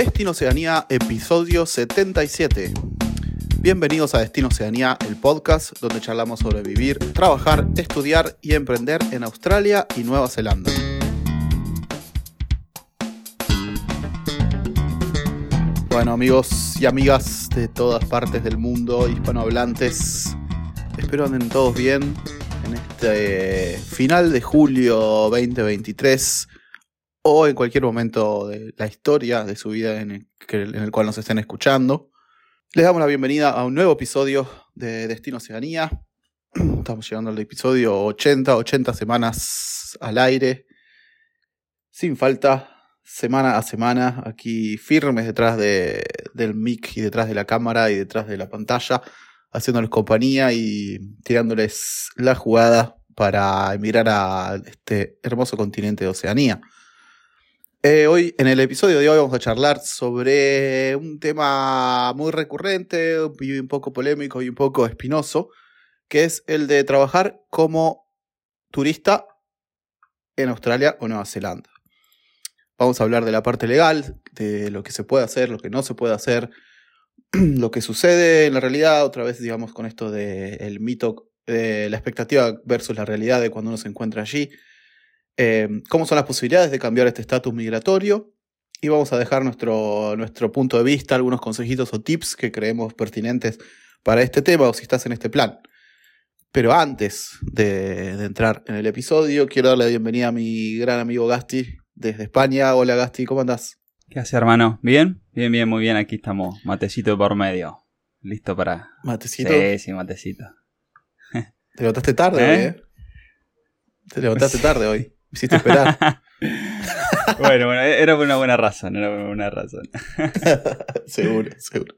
Destino Oceanía, episodio 77. Bienvenidos a Destino Oceanía, el podcast donde charlamos sobre vivir, trabajar, estudiar y emprender en Australia y Nueva Zelanda. Bueno amigos y amigas de todas partes del mundo, hispanohablantes, espero anden todos bien en este final de julio 2023 o en cualquier momento de la historia de su vida en el, en el cual nos estén escuchando. Les damos la bienvenida a un nuevo episodio de Destino Oceanía. Estamos llegando al episodio 80, 80 semanas al aire, sin falta, semana a semana, aquí firmes detrás de, del mic y detrás de la cámara y detrás de la pantalla, haciéndoles compañía y tirándoles la jugada para emigrar a este hermoso continente de Oceanía. Eh, hoy, en el episodio de hoy, vamos a charlar sobre un tema muy recurrente, y un poco polémico y un poco espinoso, que es el de trabajar como turista en Australia o Nueva Zelanda. Vamos a hablar de la parte legal, de lo que se puede hacer, lo que no se puede hacer, lo que sucede en la realidad, otra vez, digamos, con esto del mito, la expectativa versus la realidad de cuando uno se encuentra allí eh, cómo son las posibilidades de cambiar este estatus migratorio y vamos a dejar nuestro, nuestro punto de vista, algunos consejitos o tips que creemos pertinentes para este tema o si estás en este plan. Pero antes de, de, entrar en el episodio, quiero darle la bienvenida a mi gran amigo Gasti desde España. Hola Gasti, ¿cómo andás? ¿Qué hace hermano? ¿Bien? Bien, bien, muy bien. Aquí estamos. Matecito por medio. Listo para... ¿Matecito? Sí, sí, matecito. Te levantaste tarde ¿Eh? ¿eh? Te levantaste tarde hoy. Me hiciste esperar. bueno, bueno, era por una buena razón, era una buena razón. seguro, seguro.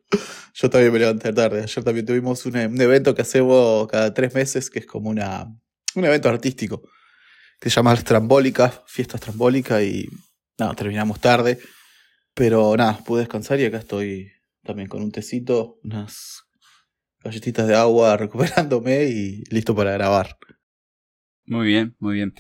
Yo también me levanté tarde. Ayer también tuvimos un, un, evento que hacemos cada tres meses, que es como una, un evento artístico, que se llama Trambólica, Fiestas Trambólica, y nada, terminamos tarde. Pero nada, pude descansar y acá estoy también con un tecito, unas galletitas de agua recuperándome y listo para grabar. Muy bien, muy bien.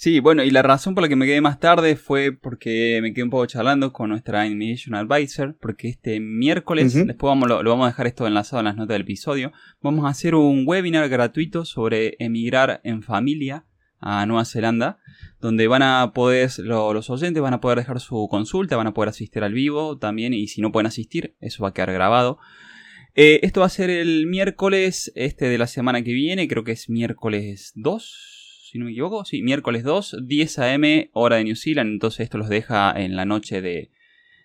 Sí, bueno, y la razón por la que me quedé más tarde fue porque me quedé un poco charlando con nuestra Immigration Advisor, porque este miércoles, uh -huh. después vamos, lo, lo, vamos a dejar esto enlazado en las notas del episodio, vamos a hacer un webinar gratuito sobre emigrar en familia a Nueva Zelanda, donde van a poder, lo, los oyentes van a poder dejar su consulta, van a poder asistir al vivo también, y si no pueden asistir, eso va a quedar grabado. Eh, esto va a ser el miércoles este de la semana que viene, creo que es miércoles 2, si no me equivoco, sí, miércoles 2, 10 a.m. hora de New Zealand, entonces esto los deja en la noche de,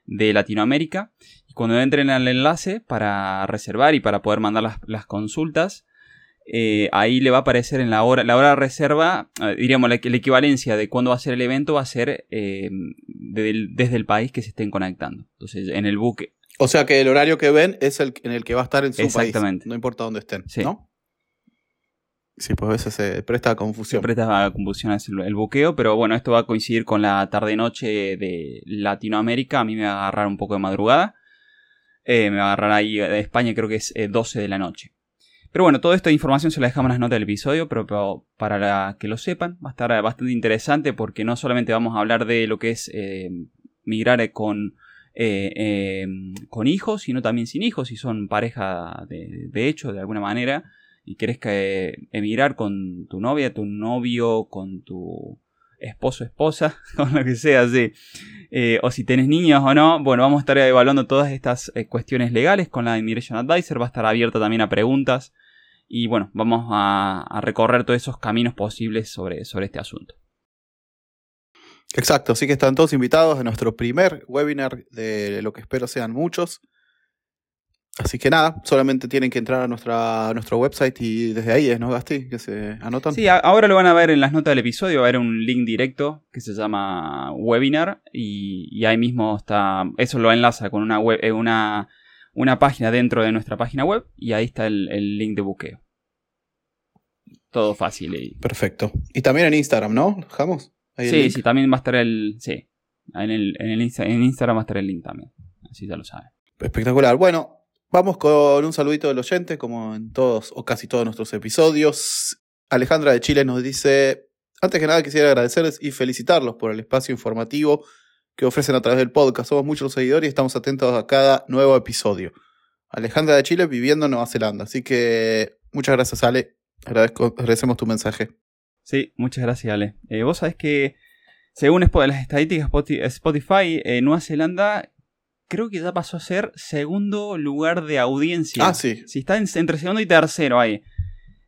de Latinoamérica. Y cuando entren al enlace para reservar y para poder mandar las, las consultas, eh, ahí le va a aparecer en la hora, la hora de reserva, eh, diríamos, la, la, equivalencia de cuándo va a ser el evento va a ser eh, de, desde el país que se estén conectando. Entonces, en el buque. O sea que el horario que ven es el en el que va a estar en su Exactamente. país. No importa dónde estén, Sí. ¿no? Sí, pues a veces se presta a confusión. Presta a confusión el, el buqueo, pero bueno, esto va a coincidir con la tarde-noche de Latinoamérica. A mí me va a agarrar un poco de madrugada. Eh, me va a agarrar ahí de España, creo que es eh, 12 de la noche. Pero bueno, toda esta información se la dejamos en las notas del episodio, pero, para que lo sepan, va a estar bastante interesante porque no solamente vamos a hablar de lo que es eh, migrar con, eh, con hijos, sino también sin hijos, si son pareja de hecho, de alguna manera y querés que emigrar con tu novia, tu novio, con tu esposo, esposa, con lo que sea, sí. Eh, o si tenés niños o no, bueno, vamos a estar evaluando todas estas eh, cuestiones legales con la Immigration Advisor, va a estar abierta también a preguntas y bueno, vamos a, a recorrer todos esos caminos posibles sobre, sobre este asunto. Exacto, así que están todos invitados a nuestro primer webinar de lo que espero sean muchos. Así que nada, solamente tienen que entrar a, nuestra, a nuestro website y desde ahí es, ¿no, Gasti? Que se anotan. Sí, ahora lo van a ver en las notas del episodio, va a haber un link directo que se llama webinar y, y ahí mismo está, eso lo enlaza con una, web, una, una página dentro de nuestra página web y ahí está el, el link de buqueo. Todo fácil. Y... Perfecto. Y también en Instagram, ¿no? ¿Dejamos? Ahí sí, sí, también va a estar el, sí, en, el, en, el, en Instagram va a estar el link también, así ya lo saben. Espectacular. Bueno, Vamos con un saludito del oyente, como en todos o casi todos nuestros episodios. Alejandra de Chile nos dice, antes que nada quisiera agradecerles y felicitarlos por el espacio informativo que ofrecen a través del podcast. Somos muchos seguidores y estamos atentos a cada nuevo episodio. Alejandra de Chile viviendo en Nueva Zelanda. Así que muchas gracias, Ale. Agradezco, agradecemos tu mensaje. Sí, muchas gracias, Ale. Eh, vos sabés que, según las estadísticas Spotify, eh, Nueva Zelanda creo que ya pasó a ser segundo lugar de audiencia. Ah, sí. Si está entre segundo y tercero ahí.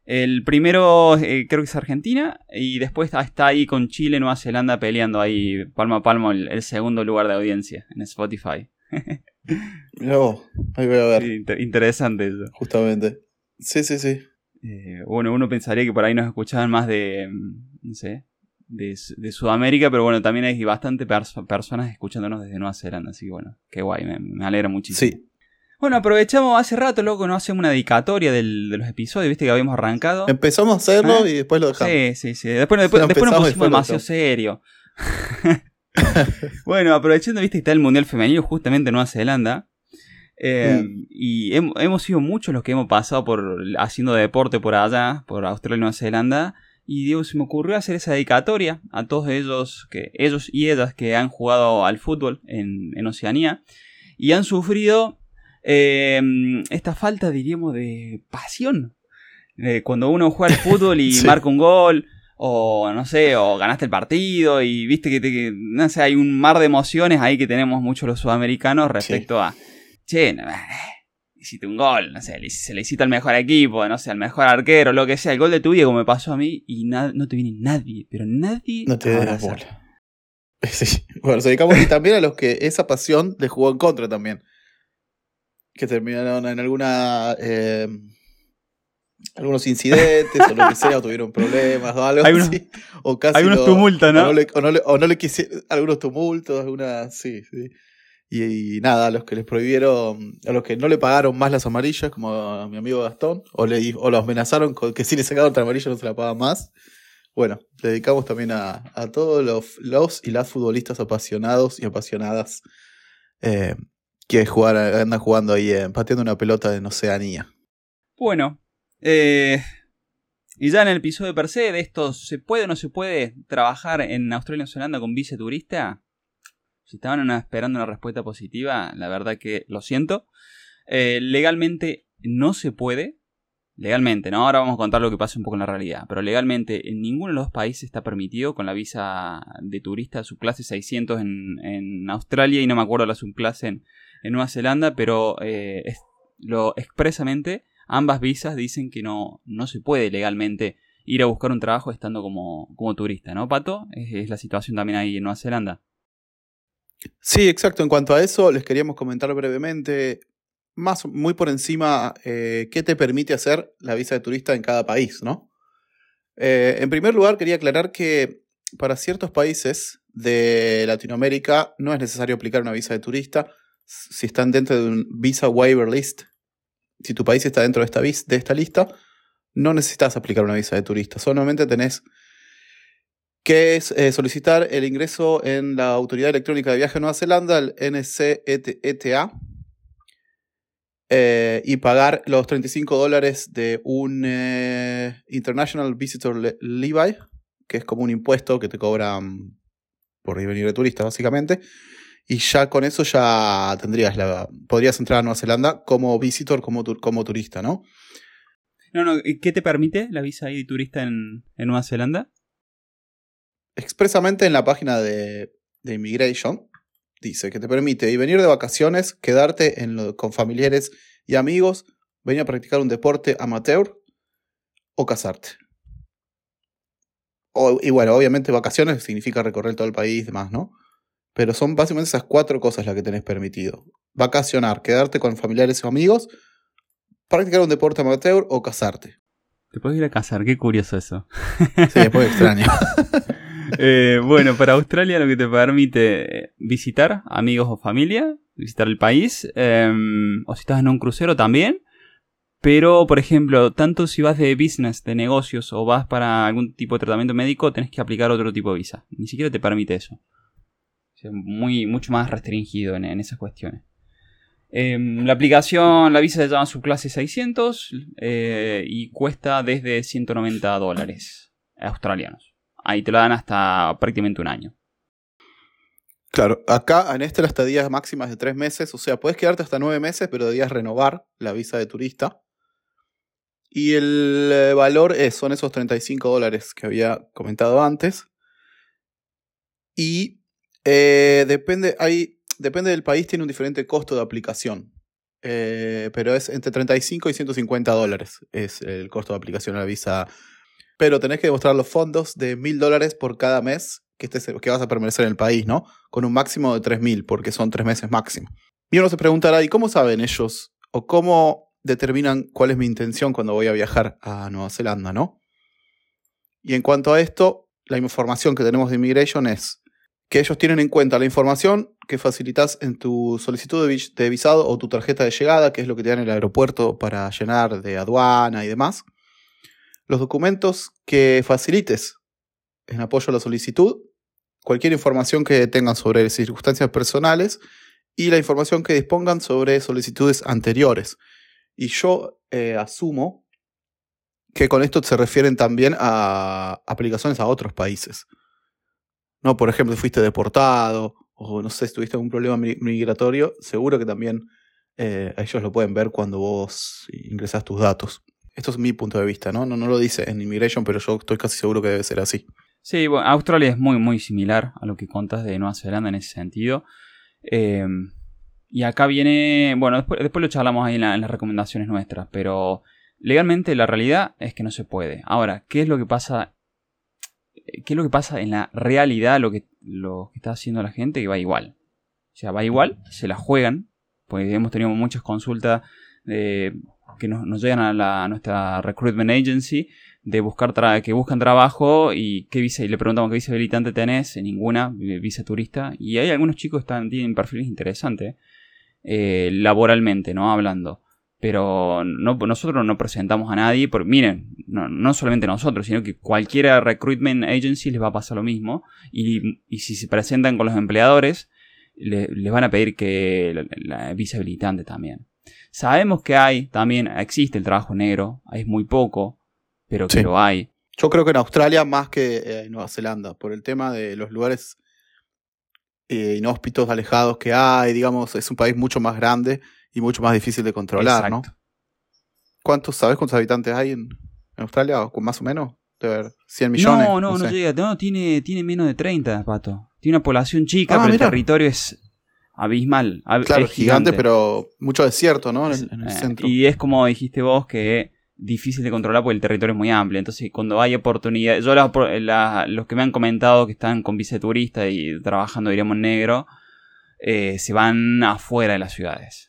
El primero eh, creo que es Argentina y después está ahí con Chile, Nueva Zelanda peleando ahí palmo a palmo el, segundo lugar de audiencia en Spotify. No, ahí voy a ver. interesante eso. Justamente. Sí, sí, sí. Eh, bueno, uno pensaría que por ahí nos escuchaban más de, no sé, de, Sudamérica, pero bueno, también hay bastante personas escuchándonos desde Nueva Zelanda, así que bueno, qué guay, me, me alegra muchísimo. Sí, bueno, aprovechamos hace rato, loco, no hacemos una dedicatoria de los episodios, viste que habíamos arrancado. Empezamos a hacerlo ¿Ah? y después lo dejamos. Sí, sí, sí. Después, después, nos pusimos demasiado serio. bueno, aprovechando, viste que está el Mundial Femenino justamente en Nueva Zelanda. Eh, mm. Y hemos, sido muchos los que hemos pasado por haciendo deporte por allá, por Australia y Nueva Zelanda. Y Diego, se me ocurrió hacer esa dedicatoria a todos ellos, que, ellos y ellas que han jugado al fútbol en, en Oceanía y han sufrido eh, esta falta, diríamos, de pasión. cuando uno juega al fútbol y marca un gol, o no sé, o ganaste el partido, y viste que, no sé, hay un mar de emociones ahí que tenemos muchos los sudamericanos respecto a, che, hiciste un gol, no sé, se le hiciste al mejor equipo, no sé, al mejor arquero, lo que sea, el gol de tu vida como me pasó a mí, y no te viene nadie, pero nadie. No te da bola. Sí. Bueno, se dedicamos también a los que esa pasión le jugó en contra también que terminaron en alguna eh, algunos incidentes o lo que sea, o tuvieron problemas o algo así. O casi algunos tumultos, ¿no? O no, le, o no le, quisieron, algunos tumultos, algunas, sí, sí. Y, nada, a los que les prohibieron, a los que no le pagaron más las amarillas, como a mi amigo Gastón, o, le, o los amenazaron con que si le sacaban otra amarilla no se la pagan más. Bueno, dedicamos también a, a todos los, los y las futbolistas apasionados y apasionadas eh, que jugar, anda jugando ahí, eh, pateando una pelota en Oceanía. Bueno, eh, y ya en el episodio per se de esto, ¿se puede o no se puede trabajar en Australia Nueva Zelanda con vice turista? Si estaban esperando una respuesta positiva, la verdad que lo siento. Eh, legalmente no se puede. Legalmente, ¿no? Ahora vamos a contar lo que pasa un poco en la realidad. Pero legalmente en ninguno de los países está permitido con la visa de turista subclase 600 en, Australia y no me acuerdo la subclase en, en Nueva Zelanda, pero eh, lo expresamente ambas visas dicen que no, no se puede legalmente ir a buscar un trabajo estando como, como turista, ¿no, Pato? Es, la situación también ahí en Nueva Zelanda. Sí, exacto. En cuanto a eso, les queríamos comentar brevemente, más muy por encima, eh, qué te permite hacer la visa de turista en cada país, ¿no? Eh, en primer lugar, quería aclarar que para ciertos países de Latinoamérica no es necesario aplicar una visa de turista, si están dentro de un Visa Waiver List, si tu país está dentro de esta, de esta lista, no necesitas aplicar una visa de turista. Solamente tenés que eh, solicitar el ingreso en la Autoridad Electrónica de Viaje de Nueva Zelanda, el NCETA, eh, y pagar los 35 dólares de un eh, International Visitor Levy, que es como un impuesto que te cobran por venir de turista, básicamente. Y ya con eso ya tendrías la. Podrías entrar a Nueva Zelanda como visitor, como, como turista, ¿no? No, no, ¿qué te permite la visa de turista en, Nueva Zelanda? Expresamente en la página de, de Immigration dice que te permite venir de vacaciones, quedarte en con familiares y amigos, venir a practicar un deporte amateur o casarte. O, y bueno, obviamente vacaciones significa recorrer todo el país y demás, ¿no? Pero son básicamente esas cuatro cosas las que tenés permitido. Vacacionar, quedarte con familiares o amigos, practicar un deporte amateur o casarte. Te puedes ir a casar, qué curioso eso. Sí, después extraño. Eh, bueno, para Australia lo que te permite eh, visitar amigos o familia, visitar el país, em, o si estás en un crucero también. Pero, por ejemplo, tanto si vas de business, de negocios, o vas para algún tipo de tratamiento médico, tenés que aplicar otro tipo de visa. Ni siquiera te permite eso muy, mucho más restringido en, esas cuestiones. Em, la aplicación, la visa se llama subclase 600 eh, y cuesta desde 190 dólares australianos. Ahí te lo dan hasta prácticamente un año. Claro, acá en este la estadía máxima es de tres meses, o sea, puedes quedarte hasta nueve meses, pero debías renovar la visa de turista. Y el eh, valor son esos 35 dólares que había comentado antes. Y eh, depende, hay, depende del país, tiene un diferente costo de aplicación. Eh, pero es entre 35 y 150 dólares es el costo de aplicación a la visa. Pero tenés que demostrar los fondos de 1000 dólares por cada mes que, estés, que vas a permanecer en el país, ¿no? Con un máximo de 3000, porque son tres meses máximo. Y uno se preguntará, ¿y cómo saben ellos? ¿O cómo determinan cuál es mi intención cuando voy a viajar a Nueva Zelanda, ¿no? Y en cuanto a esto, la información que tenemos de Immigration es que ellos tienen en cuenta la información que facilitas en tu solicitud de, visado o tu tarjeta de llegada, que es lo que te dan en el aeropuerto para llenar de aduana y demás. Los documentos que facilites en apoyo a la solicitud, cualquier información que tengan sobre circunstancias personales y la información que dispongan sobre solicitudes anteriores. Y yo eh, asumo que con esto se refieren también a aplicaciones a otros países. No, por ejemplo, fuiste deportado o no sé, si tuviste algún problema migratorio, seguro que también eh, ellos lo pueden ver cuando vos ingresas tus datos. Esto es mi punto de vista, ¿no? ¿no? No lo dice en Immigration, pero yo estoy casi seguro que debe ser así. Sí, bueno, Australia es muy, muy similar a lo que contas de Nueva Zelanda en ese sentido. Em, y acá viene, bueno, después, después lo charlamos ahí en, las recomendaciones nuestras, pero legalmente la realidad es que no se puede. Ahora, ¿qué es lo que pasa ¿Qué es lo que pasa en la realidad? Lo que, lo que está haciendo la gente que va igual. O sea, va igual, se la juegan, porque hemos tenido muchas consultas que nos, llegan a, la, nuestra recruitment agency de buscar que buscan trabajo y qué visa y le preguntamos qué visa habilitante tenés, ninguna, visa turista. Y hay algunos chicos que están, tienen perfiles interesantes, eh, laboralmente, ¿no? Hablando pero no, nosotros no presentamos a nadie, porque miren, no, solamente nosotros, sino que cualquier recruitment agency les va a pasar lo mismo, y, si se presentan con los empleadores, les van a pedir que la, visa habilitante también. Sabemos que hay, también existe el trabajo negro, hay muy poco, pero que lo hay. Yo creo que en Australia más que eh, en Nueva Zelanda, por el tema de los lugares eh, inhóspitos, alejados que hay, digamos, es un país mucho más grande y mucho más difícil de controlar, ¿no? ¿Cuántos, sabes cuántos habitantes hay en, Australia? Más o menos. De ver, 100 millones. No, no, no, llega. No, tiene, tiene menos de 30, pato. Tiene una población chica, ah, pero el territorio es abismal. Claro, es gigante, pero mucho desierto, ¿no? En, el, centro. Y es como dijiste vos que difícil de controlar porque el territorio es muy amplio. Entonces, cuando hay oportunidad, yo los que me han comentado que están con viceturistas y trabajando, diríamos, negro, eh, se van afuera de las ciudades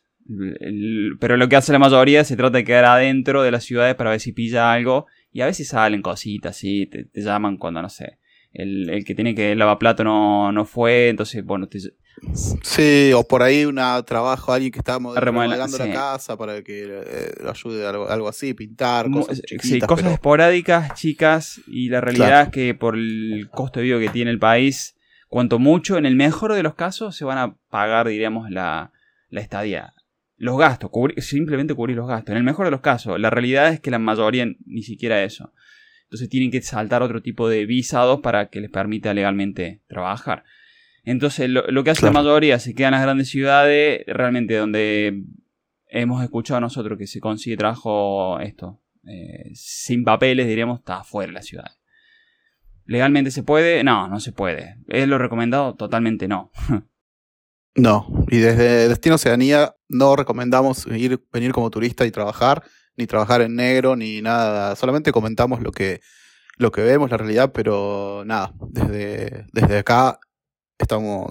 pero lo que hace la mayoría se trata de quedar adentro de las ciudades para ver si pilla algo. Y a veces salen cositas, sí, te, llaman cuando, no sé, el, que tiene que lavar plato no, no fue, entonces, bueno, te... Sí, o por ahí un trabajo, alguien que está remodelando la casa para que eh, lo ayude algo, algo así, pintar, cosas Sí, cosas esporádicas, chicas, y la realidad es que por el costo de vida que tiene el país, cuanto mucho, en el mejor de los casos, se van a pagar, diríamos, la, la estadía los gastos, simplemente cubrir los gastos. En el mejor de los casos, la realidad es que la mayoría ni siquiera eso. Entonces tienen que saltar otro tipo de visados para que les permita legalmente trabajar. Entonces lo, que hace la mayoría se quedan en las grandes ciudades, realmente donde hemos escuchado nosotros que se consigue trabajo esto, eh, sin papeles, diríamos, está afuera de la ciudad. ¿Legalmente se puede? No, no se puede. ¿Es lo recomendado? Totalmente no. No, y desde Destino Oceanía no recomendamos ir, venir como turista y trabajar, ni trabajar en negro, ni nada. Solamente comentamos lo que, lo que vemos, la realidad, pero nada, desde, desde acá estamos.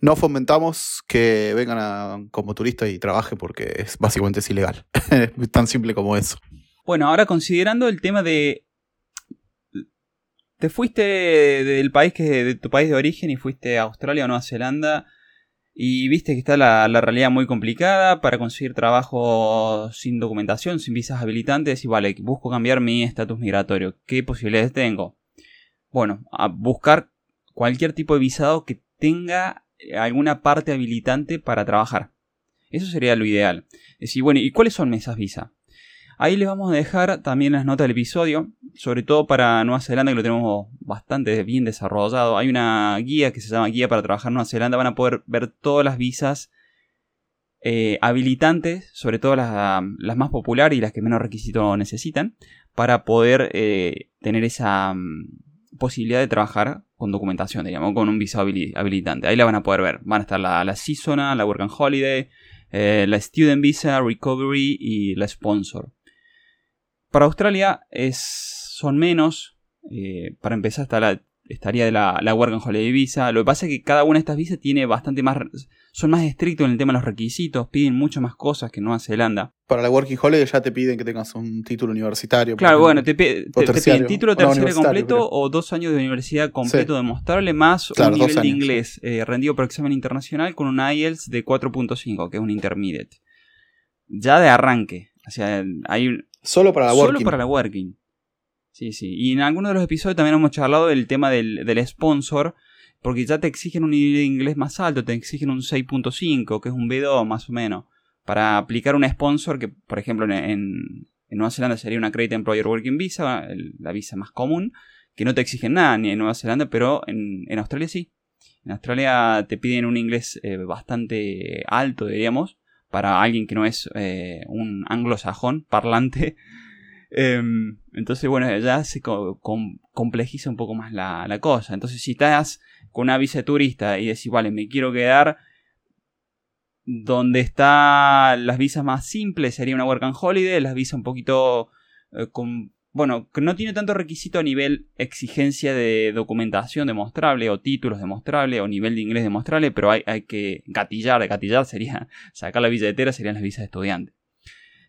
no fomentamos que vengan como turistas y trabajen porque es básicamente es ilegal. es tan simple como eso. Bueno, ahora considerando el tema de. Te fuiste del país que de tu país de origen y fuiste a Australia o Nueva Zelanda y viste que está la, realidad muy complicada para conseguir trabajo sin documentación, sin visas habilitantes. Y vale, busco cambiar mi estatus migratorio. ¿Qué posibilidades tengo? Bueno, a buscar cualquier tipo de visado que tenga alguna parte habilitante para trabajar. Eso sería lo ideal. Decir, bueno, ¿y cuáles son esas visas? Ahí les vamos a dejar también las notas del episodio, sobre todo para Nueva Zelanda, que lo tenemos bastante bien desarrollado. Hay una guía que se llama Guía para trabajar en Nueva Zelanda. Van a poder ver todas las visas eh, habilitantes, sobre todo las, más populares y las que menos requisitos necesitan, para poder eh, tener esa mm, posibilidad de trabajar con documentación, digamos, con un visa habilitante. Ahí la van a poder ver. Van a estar la, la Seasonal, la Work and Holiday, eh, la Student Visa, Recovery y la Sponsor. Para Australia es, son menos. Eh, para empezar está la, estaría la, la Work and Holiday Visa. Lo que pasa es que cada una de estas visas tiene bastante más son más estrictos en el tema de los requisitos, piden mucho más cosas que Nueva Zelanda. Para la Working Holiday ya te piden que tengas un título universitario. Claro, bueno, te, piden título terciario completo o dos años de universidad completo demostrable más un nivel de inglés eh, rendido por examen internacional con un IELTS de 4.5, que es un intermediate. Ya de arranque. O sea, hay Solo para la Working. Solo para la Working. Sí, sí. Y en algunos de los episodios también hemos charlado del tema del, del sponsor porque ya te exigen un nivel de inglés más alto, te exigen un 6.5, que es un B2 más o menos, para aplicar un sponsor que, por ejemplo, en, Nueva Zelanda sería una Credit Employer Working Visa, la visa más común, que no te exigen nada ni en Nueva Zelanda, pero en, Australia sí. En Australia te piden un inglés eh, bastante alto, diríamos, para alguien que no es eh, un anglosajón parlante. Em, entonces, bueno, ya se complejiza un poco más la, la, cosa. Entonces, si estás con una visa turista y decir, vale, me quiero quedar donde están las visas más simples, sería una Work and Holiday, las visas un poquito eh, con... Bueno, no tiene tanto requisito a nivel exigencia de documentación demostrable o títulos demostrables o nivel de inglés demostrable, pero hay, hay que gatillar, de gatillar sería sacar la billetera, serían las visas de estudiante.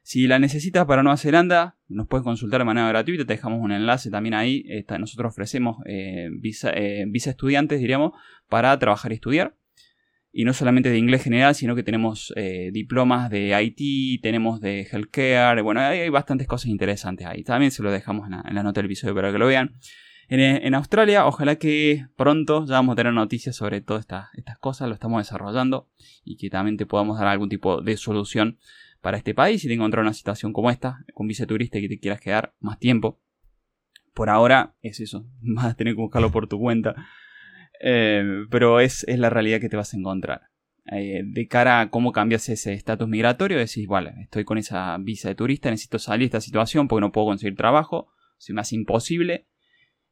Si la necesitas para Nueva Zelanda, nos puedes consultar de manera gratuita, te dejamos un enlace también ahí. nosotros ofrecemos eh, visa, eh, visa, estudiantes, diríamos, para trabajar y estudiar. Y no solamente de inglés general, sino que tenemos eh, diplomas de IT, tenemos de healthcare, bueno, hay, bastantes cosas interesantes ahí. También se lo dejamos en la, nota del episodio para que lo vean. En, Australia, ojalá que pronto ya vamos a tener noticias sobre todas estas, estas cosas, lo estamos desarrollando y que también te podamos dar algún tipo de solución para este país y te encontrar una situación como esta, con visa turista que te quieras quedar más tiempo. Por ahora es eso, vas a tener que buscarlo por tu cuenta. Eh, pero es, es, la realidad que te vas a encontrar. Eh, de cara a cómo cambias ese estatus migratorio, decís, vale, estoy con esa visa de turista, necesito salir de esta situación porque no puedo conseguir trabajo, se me hace imposible.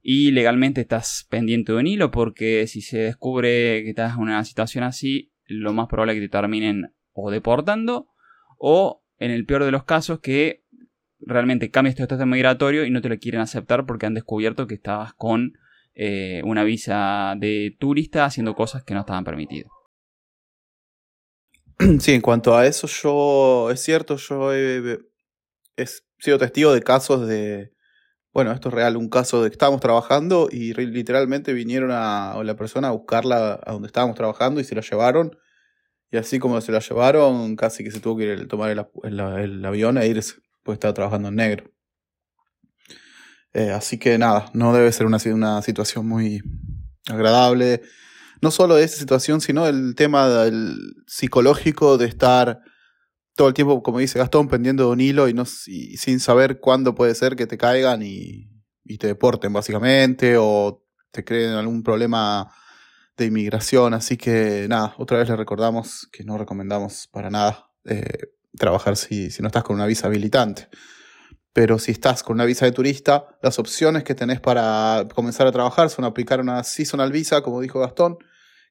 Y legalmente estás pendiente de un hilo porque si se descubre que estás en una situación así, lo más probable es que te terminen o deportando o en el peor de los casos que realmente cambias tu estatus migratorio y no te lo quieren aceptar porque han descubierto que estabas con eh, una visa de turista haciendo cosas que no estaban permitidas. Sí, en cuanto a eso, yo es cierto, yo he, sido testigo de casos de, bueno, esto es real, un caso de que estábamos trabajando y literalmente vinieron a, la persona a buscarla a donde estábamos trabajando y se la llevaron y así como se la llevaron, casi que se tuvo que ir, tomar el, avión e irse, pues estaba trabajando en negro. Eh, así que nada, no debe ser una, una situación muy agradable. No solo esa situación, sino el tema del psicológico de estar todo el tiempo, como dice Gastón, pendiendo de un hilo y, no, sin saber cuándo puede ser que te caigan y, y te deporten, básicamente, o te creen algún problema de inmigración. Así que nada, otra vez le recordamos que no recomendamos para nada eh, trabajar si, si no estás con una visa habilitante. Pero si estás con una visa de turista, las opciones que tenés para comenzar a trabajar son aplicar una seasonal visa, como dijo Gastón,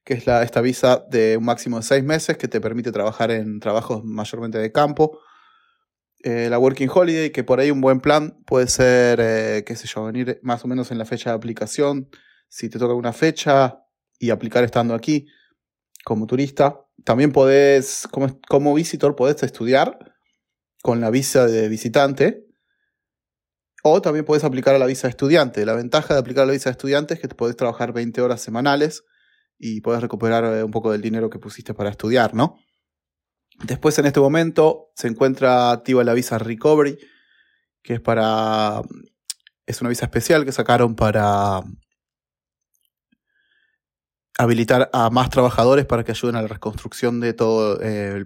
que es esta visa de un máximo de seis meses que te permite trabajar en trabajos mayormente de campo. Eh, la Working Holiday, que por ahí un buen plan puede ser, eh, qué sé yo, venir más o menos en la fecha de aplicación. Si te toca una fecha, y aplicar estando aquí como turista. También podés, como, como visitor, podés estudiar con la visa de visitante. O también puedes aplicar a la visa de estudiante. La ventaja de aplicar la visa de estudiante es que te podés trabajar 20 horas semanales y puedes recuperar eh, un poco del dinero que pusiste para estudiar, ¿no? Después, en este momento, se encuentra activa la visa Recovery, que es para. Es una visa especial que sacaron para habilitar a más trabajadores para que ayuden a la reconstrucción de todo, eh,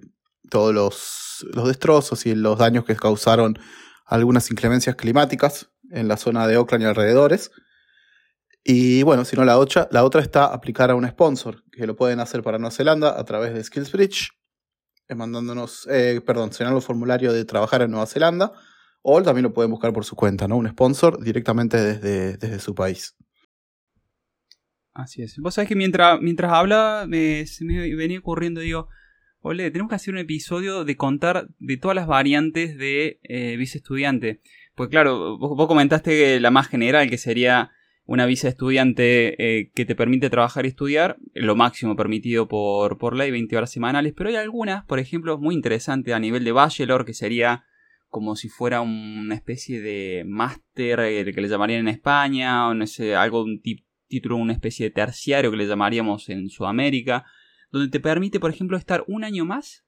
todos los, destrozos y los daños que causaron algunas inclemencias climáticas en la zona de Oakland y alrededores. Y bueno, si no, la otra, la otra está aplicar a un sponsor, que lo pueden hacer para Nueva Zelanda a través de SkillsBridge, eh, mandándonos, eh, perdón, llenar el formulario de trabajar en Nueva Zelanda, o también lo pueden buscar por su cuenta, ¿no? Un sponsor directamente desde, desde su país. Así es. Vos sabés que mientras, mientras habla, se me venía ocurriendo, digo, ole, tenemos que hacer un episodio de contar de todas las variantes de eh, vice estudiante. Pues claro, vos, comentaste la más general, que sería una visa estudiante eh, que te permite trabajar y estudiar, lo máximo permitido por, por ley, 20 horas semanales, pero hay algunas, por ejemplo, muy interesantes a nivel de bachelor, que sería como si fuera una especie de máster eh, que le llamarían en España, o no sé, algo, un título, una especie de terciario que le llamaríamos en Sudamérica, donde te permite, por ejemplo, estar un año más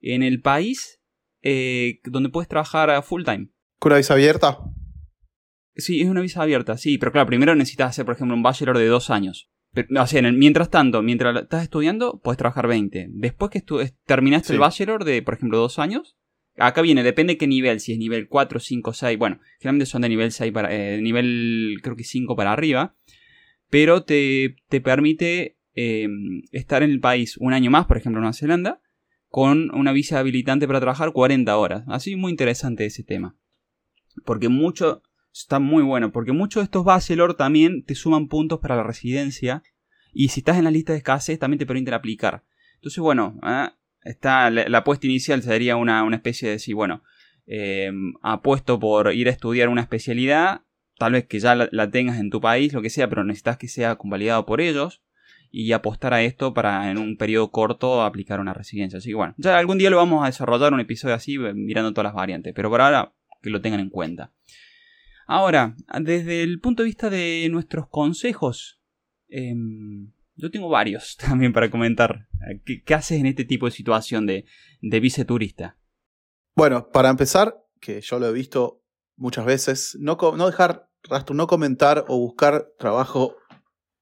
en el país eh, donde puedes trabajar full time. ¿Con una visa abierta? Sí, es una visa abierta, sí, pero claro, primero necesitas hacer, por ejemplo, un bachelor de dos años. o sea, mientras tanto, mientras estás estudiando, puedes trabajar 20. Después que terminaste el bachelor de, por ejemplo, dos años, acá viene, depende de qué nivel, si es nivel 4, 5, 6, bueno, generalmente son de nivel 6 para, eh, nivel creo que 5 para arriba, pero te, te permite em, estar en el país un año más, por ejemplo, en Nueva Zelanda, con una visa habilitante para trabajar 40 horas. Así muy interesante ese tema. Porque mucho, está muy bueno, porque muchos de estos bachelor también te suman puntos para la residencia. Y si estás en la lista de escasez, también te permiten aplicar. Entonces, bueno, ¿eh? está, la, apuesta inicial sería una, especie de decir, bueno, eh, apuesto por ir a estudiar una especialidad, tal vez que ya la, tengas en tu país, lo que sea, pero necesitas que sea convalidado por ellos. Y apostar a esto para en un periodo corto aplicar una residencia. Así que bueno, ya algún día lo vamos a desarrollar un episodio así, mirando todas las variantes. Pero por ahora que lo tengan en cuenta. Ahora, desde el punto de vista de nuestros consejos, em, yo tengo varios también para comentar. ¿Qué, haces en este tipo de situación de, de vice turista? Bueno, para empezar, que yo lo he visto muchas veces, no dejar rastro, no comentar o buscar trabajo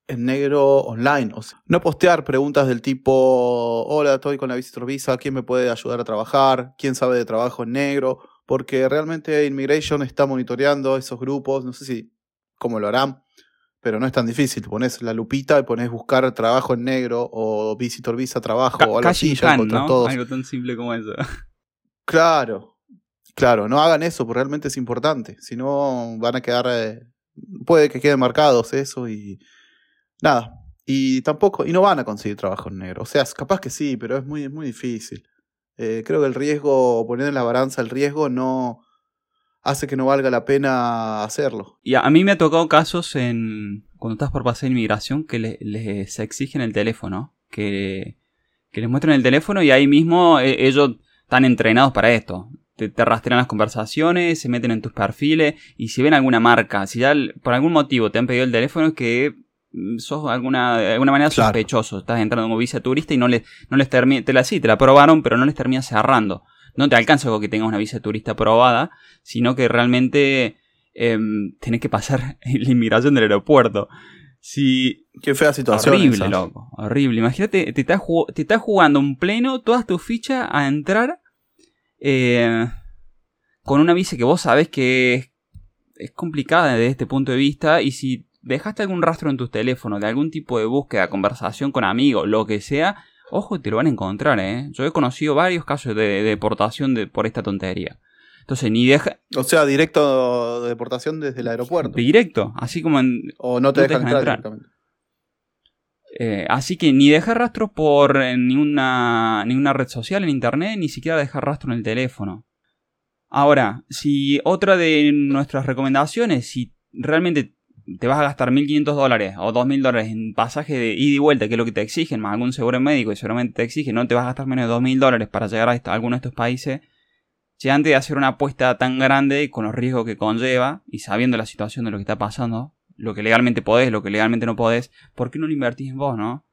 en negro online. O sea, no postear preguntas del tipo, hola, estoy con la Visitor Visa, ¿quién me puede ayudar a trabajar? ¿Quién sabe de trabajo en negro? porque realmente Immigration está monitoreando esos grupos, no sé si cómo lo harán, pero no es tan difícil. Pones la lupita y pones buscar trabajo en negro o visitor visa trabajo o algo así, ya ¿no? todos. Algo tan simple como eso. Claro, claro, no hagan eso, porque realmente es importante. Si no, van a quedar. Eh, puede que queden marcados eso y. Nada. Y tampoco. Y no van a conseguir trabajo en negro. O sea, capaz que sí, pero es muy, es muy difícil. Eh, creo que el riesgo, poner en la balanza el riesgo, no hace que no valga la pena hacerlo. Y a mí me ha tocado casos en cuando estás por pasar inmigración que les exigen el teléfono, que, que les muestren el teléfono y ahí mismo eh, ellos están entrenados para esto. Te, te, rastrean las conversaciones, se meten en tus perfiles y si ven alguna marca, si ya por algún motivo te han pedido el teléfono es que Mm, sos alguna, de alguna manera sospechoso. Estás entrando como visa turista y no les, no les termina, te la sí, te la aprobaron, pero no les termina cerrando. No te alcanza con que tengas una visa turista aprobada, sino que realmente eh, tenés que pasar la inmigración del aeropuerto. Si... Qué fea situación. Horrible, loco. Horrible. Imagínate, te estás, te estás jugando un pleno todas tus fichas a entrar eh, con una visa que vos sabés que es, es complicada desde este punto de vista y si dejaste algún rastro en tus teléfonos de algún tipo de búsqueda, conversación con amigos, lo que sea, ojo, te lo van a encontrar, ¿eh? Yo he conocido varios casos de, deportación de, por esta tontería. Entonces, ni deja. O sea, directo de deportación desde el aeropuerto. Directo, así como en. O no te, dejan, entrar, directamente. Eh, así que ni dejar rastro por ninguna, ninguna red social en internet, ni siquiera dejar rastro en el teléfono. Ahora, si otra de nuestras recomendaciones, si realmente te vas a gastar 1.500 dólares o 2.000 dólares en pasaje de ida y vuelta, que es lo que te exigen, más algún seguro médico y seguramente te exigen, no te vas a gastar menos de 2.000 dólares para llegar a, alguno de estos países, si antes de hacer una apuesta tan grande con los riesgos que conlleva y sabiendo la situación de lo que está pasando, lo que legalmente podés, lo que legalmente no podés, ¿por qué no lo invertís en vos, no?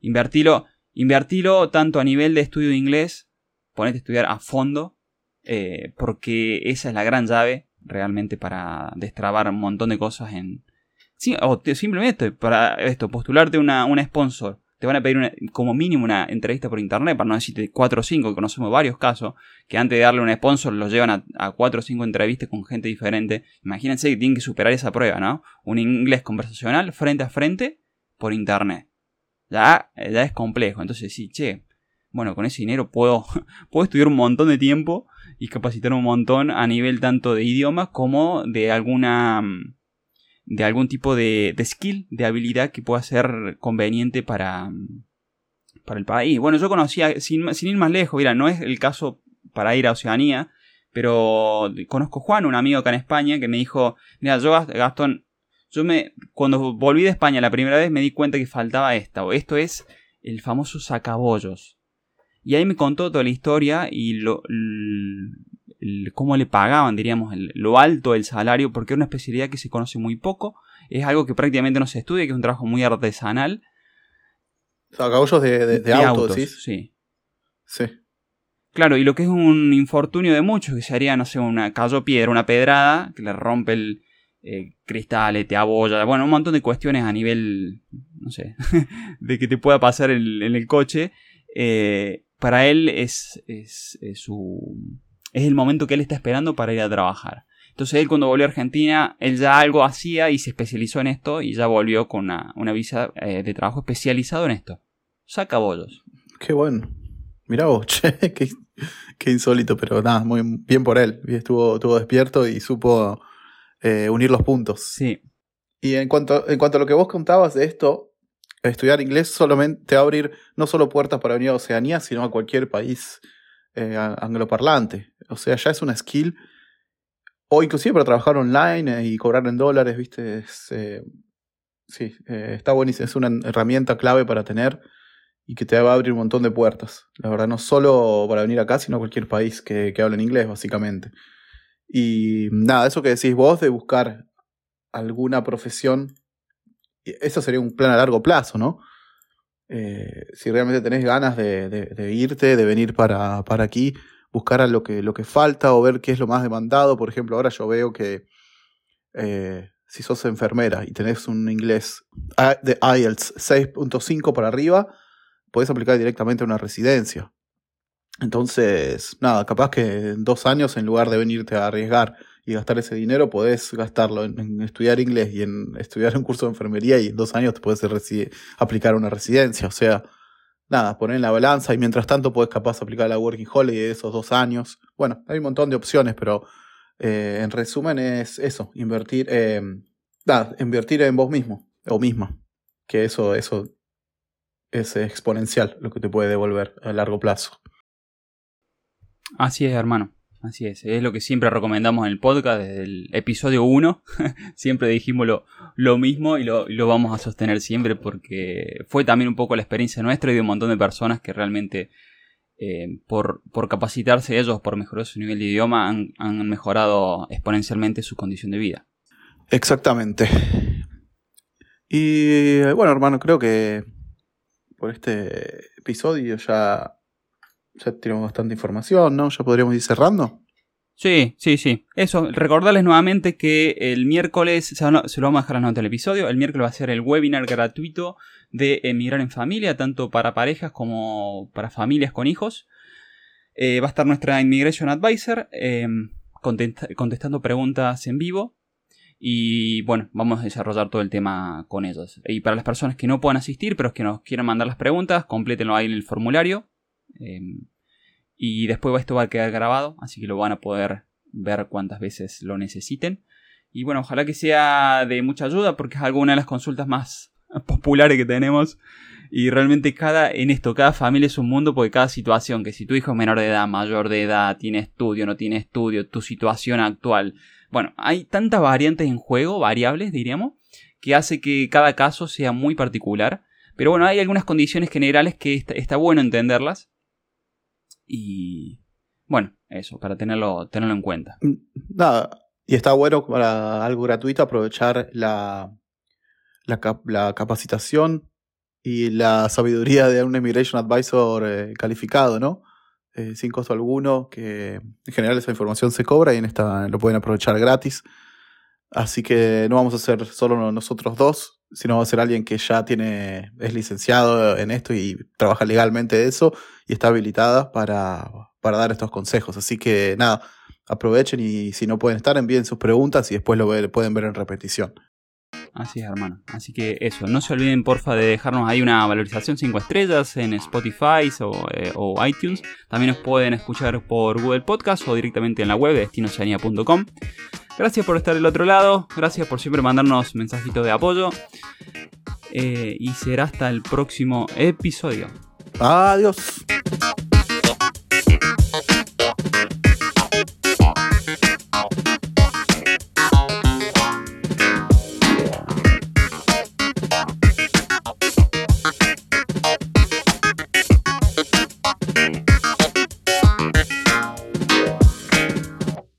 Invertilo, invertilo tanto a nivel de estudio de inglés, ponete a estudiar a fondo, eh, porque esa es la gran llave realmente para destrabar un montón de cosas en... Sí, o simplemente para esto, postularte una, una sponsor te van a pedir como mínimo una entrevista por internet, para no decirte 4 o 5, conocemos varios casos, que antes de darle un sponsor los llevan a, a 4 o 5 entrevistas con gente diferente. Imagínense que tienen que superar esa prueba, ¿no? Un inglés conversacional frente a frente por internet. Ya, ya es complejo. Entonces, sí, che, bueno, con ese dinero puedo, puedo estudiar un montón de tiempo y capacitar un montón a nivel tanto de idiomas como de alguna de algún tipo de, de skill, de habilidad que pueda ser conveniente para, para el país. Bueno, yo conocía, sin, sin ir más lejos, mira, no es el caso para ir a Oceanía, pero conozco a Juan, un amigo acá en España, que me dijo, mira, yo Gastón, yo me, cuando volví de España la primera vez me di cuenta que faltaba esta, o esto es el famoso sacabollos. Y ahí me contó toda la historia y lo, cómo le pagaban, diríamos, lo alto del salario, porque es una especialidad que se conoce muy poco, es algo que prácticamente no se estudia, que es un trabajo muy artesanal. Sacabollos de, de, autos, ¿sí? Sí. Claro, y lo que es un infortunio de muchos, que se haría, no sé, una cayó piedra, una pedrada, que le rompe el eh, cristal, te abolla, bueno, un montón de cuestiones a nivel, no sé, de que te pueda pasar en, el coche. Eh, para él es, es, su, es el momento que él está esperando para ir a trabajar. Entonces él cuando volvió a Argentina, él ya algo hacía y se especializó en esto y ya volvió con una, visa eh, de trabajo especializado en esto. Saca bollos. Qué bueno. Mirá vos, che, qué, insólito, pero nada, muy bien por él. Estuvo, estuvo despierto y supo eh, unir los puntos. Sí. Y en cuanto, en cuanto a lo que vos contabas de esto, estudiar inglés solamente te va a abrir no solo puertas para venir a Oceanía, sino a cualquier país eh, angloparlante. O sea, ya es una skill. O inclusive para trabajar online eh, y cobrar en dólares, ¿viste? Eh, sí, está buenísimo. Es una herramienta clave para tener y que te va a abrir un montón de puertas. La verdad, no solo para venir acá, sino a cualquier país que, que hable en inglés, básicamente. Y nada, eso que decís vos de buscar alguna profesión, eso sería un plan a largo plazo, ¿no? Eh, si realmente tenés ganas de, irte, de venir para, aquí, buscar a lo que, lo que falta o ver qué es lo más demandado. Por ejemplo, ahora yo veo que eh, si sos enfermera y tenés un inglés de IELTS 6.5 para arriba, podés aplicar directamente a una residencia. Entonces, nada, capaz que en dos años, en lugar de venirte a arriesgar y gastar ese dinero, podés gastarlo en, estudiar inglés y en estudiar un curso de enfermería y en dos años te puedes aplicar una residencia. O sea, nada, poner en la balanza y mientras tanto podés capaz aplicar la Working Holiday de esos dos años. Bueno, hay un montón de opciones, pero eh, en resumen es eso, invertir, nada, invertir en vos mismo o misma. Que eso, eso es exponencial lo que te puede devolver a largo plazo. Así es, hermano. Así es, es lo que siempre recomendamos en el podcast desde el episodio 1. siempre dijimos lo, mismo y lo, vamos a sostener siempre porque fue también un poco la experiencia nuestra y de un montón de personas que realmente eh, por, por, capacitarse ellos, por mejorar su nivel de idioma, han, han mejorado exponencialmente su condición de vida. Exactamente. Y bueno, hermano, creo que por este episodio ya ya tenemos bastante información, ¿no? Ya podríamos ir cerrando. Sí, sí, sí. Eso, recordarles nuevamente que el miércoles, se lo vamos a dejar las notas del episodio, el miércoles va a ser el webinar gratuito de Emigrar en Familia, tanto para parejas como para familias con hijos. Eh, va a estar nuestra Immigration Advisor em, contestando preguntas en vivo. Y bueno, vamos a desarrollar todo el tema con ellos. Y para las personas que no puedan asistir, pero que nos quieran mandar las preguntas, complétenlo ahí en el formulario Em, y después esto va a quedar grabado, así que lo van a poder ver cuantas veces lo necesiten. Y bueno, ojalá que sea de mucha ayuda porque es alguna de las consultas más populares que tenemos. Y realmente cada, en esto, cada familia es un mundo porque cada situación, que si tu hijo es menor de edad, mayor de edad, tiene estudio, no tiene estudio, tu situación actual. Bueno, hay tantas variantes en juego, variables diríamos, que hace que cada caso sea muy particular. Pero bueno, hay algunas condiciones generales que está bueno entenderlas y bueno, eso, para tenerlo, tenerlo en cuenta. Mm, nada, y está bueno para algo gratuito aprovechar la, la, capacitación y la sabiduría de un Immigration Advisor eh, calificado, ¿no? Eh, sin costo alguno, que en general esa información se cobra y en esta lo pueden aprovechar gratis. Así que no vamos a ser solo nosotros dos, sino va a ser alguien que ya tiene, es licenciado en esto y trabaja legalmente de eso y está habilitada para, para dar estos consejos. Así que nada, aprovechen y si no pueden estar, envíen sus preguntas y después lo pueden ver en repetición. Así es, hermano. Así que eso, no se olviden, porfa, de dejarnos ahí una valorización 5 estrellas en Spotify eh, o, iTunes. También nos pueden escuchar por Google Podcast o directamente en la web de destinoceanía.com. Gracias por estar del otro lado. Gracias por siempre mandarnos mensajitos de apoyo. Eh, y será hasta el próximo episodio. Adiós.